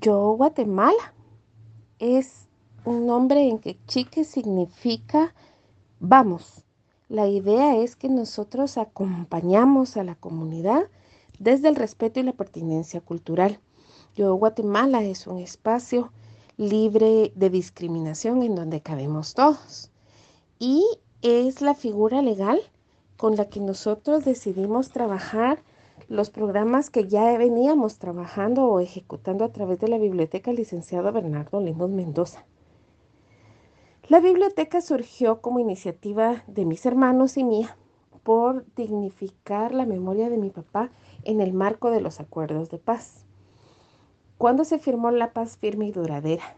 Yo Guatemala es un nombre en que chique significa vamos. La idea es que nosotros acompañamos a la comunidad desde el respeto y la pertinencia cultural. Yo Guatemala es un espacio libre de discriminación en donde cabemos todos. Y es la figura legal con la que nosotros decidimos trabajar los programas que ya veníamos trabajando o ejecutando a través de la biblioteca licenciado Bernardo Lemos Mendoza. La biblioteca surgió como iniciativa de mis hermanos y mía por dignificar la memoria de mi papá en el marco de los acuerdos de paz. Cuando se firmó la paz firme y duradera,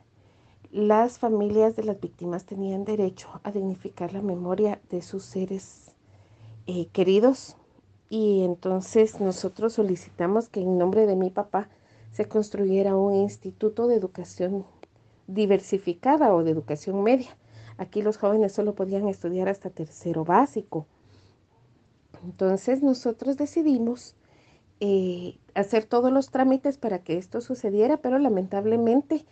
las familias de las víctimas tenían derecho a dignificar la memoria de sus seres eh, queridos y entonces nosotros solicitamos que en nombre de mi papá se construyera un instituto de educación diversificada o de educación media. Aquí los jóvenes solo podían estudiar hasta tercero básico. Entonces nosotros decidimos eh, hacer todos los trámites para que esto sucediera, pero lamentablemente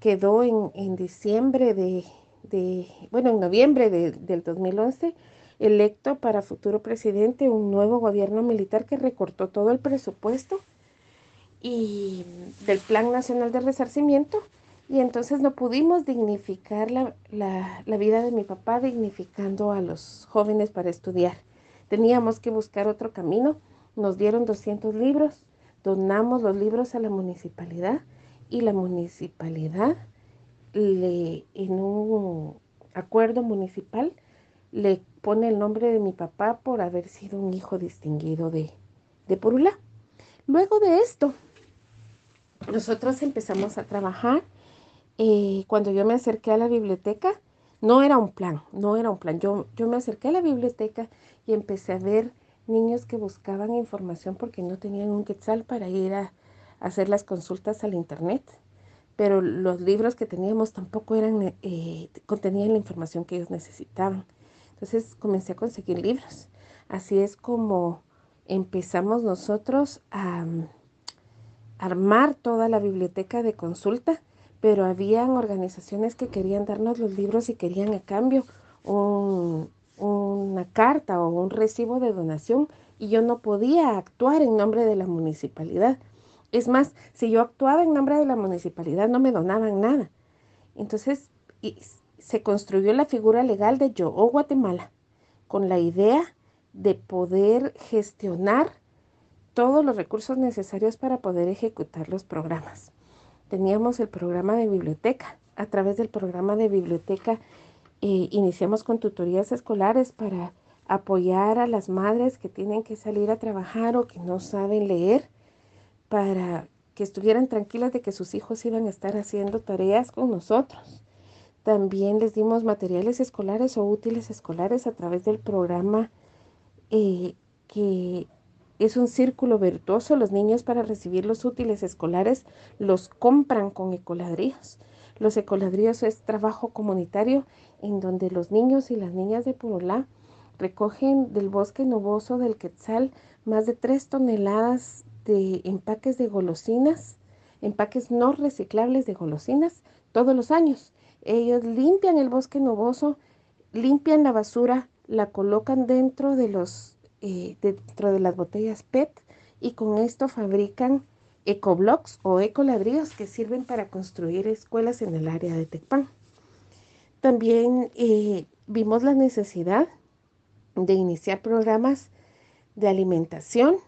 quedó en, diciembre de, bueno, en noviembre del 2011 electo para futuro presidente un nuevo gobierno militar que recortó todo el presupuesto y del Plan Nacional de Resarcimiento y entonces no pudimos dignificar la, la, vida de mi papá dignificando a los jóvenes para estudiar. Teníamos que buscar otro camino. Nos dieron 200 libros, donamos los libros a la municipalidad y la municipalidad le, en un acuerdo municipal le pone el nombre de mi papá por haber sido un hijo distinguido de, de Purula. Luego de esto, nosotros empezamos a trabajar. Eh, cuando yo me acerqué a la biblioteca, no era un plan, no era un plan. Yo, yo me acerqué a la biblioteca y empecé a ver niños que buscaban información porque no tenían un quetzal para ir a, hacer las consultas al internet. Pero los libros que teníamos tampoco eran, eh, contenían la información que ellos necesitaban. Entonces comencé a conseguir libros. Así es como empezamos nosotros a mm, armar toda la biblioteca de consulta, pero habían organizaciones que querían darnos los libros y querían a cambio una carta o un recibo de donación y yo no podía actuar en nombre de la municipalidad. Es más, si yo actuaba en nombre de la municipalidad no me donaban nada. Entonces, se construyó la figura legal de Yo Guatemala con la idea de poder gestionar todos los recursos necesarios para poder ejecutar los programas. Teníamos el programa de biblioteca. A través del programa de biblioteca eh, iniciamos con tutorías escolares para apoyar a las madres que tienen que salir a trabajar o que no saben leer, para que estuvieran tranquilas de que sus hijos iban a estar haciendo tareas con nosotros. También les dimos materiales escolares o útiles escolares a través del programa eh, que es un círculo virtuoso. Los niños para recibir los útiles escolares los compran con ecoladrillos. Los ecoladrillos es trabajo comunitario en donde los niños y las niñas de Purulá recogen del bosque nuboso del Quetzal más de tres toneladas de empaques de golosinas, empaques no reciclables de golosinas todos los años. Ellos limpian el bosque nuboso, limpian la basura, la colocan dentro de los eh, dentro de las botellas PET y con esto fabrican ecoblocks o ecoladrillos que sirven para construir escuelas en el área de Tecpan. También eh, vimos la necesidad de iniciar programas de alimentación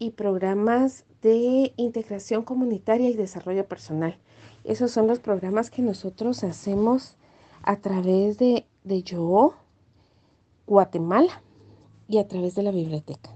y programas de integración comunitaria y desarrollo personal. Esos son los programas que nosotros hacemos a través de, de Yo, Guatemala y a través de la biblioteca.